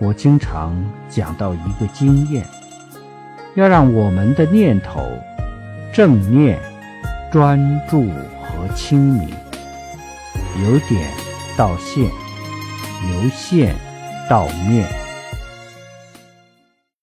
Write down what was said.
我经常讲到一个经验要让我们的念头正念专注和清明由点到线由线到面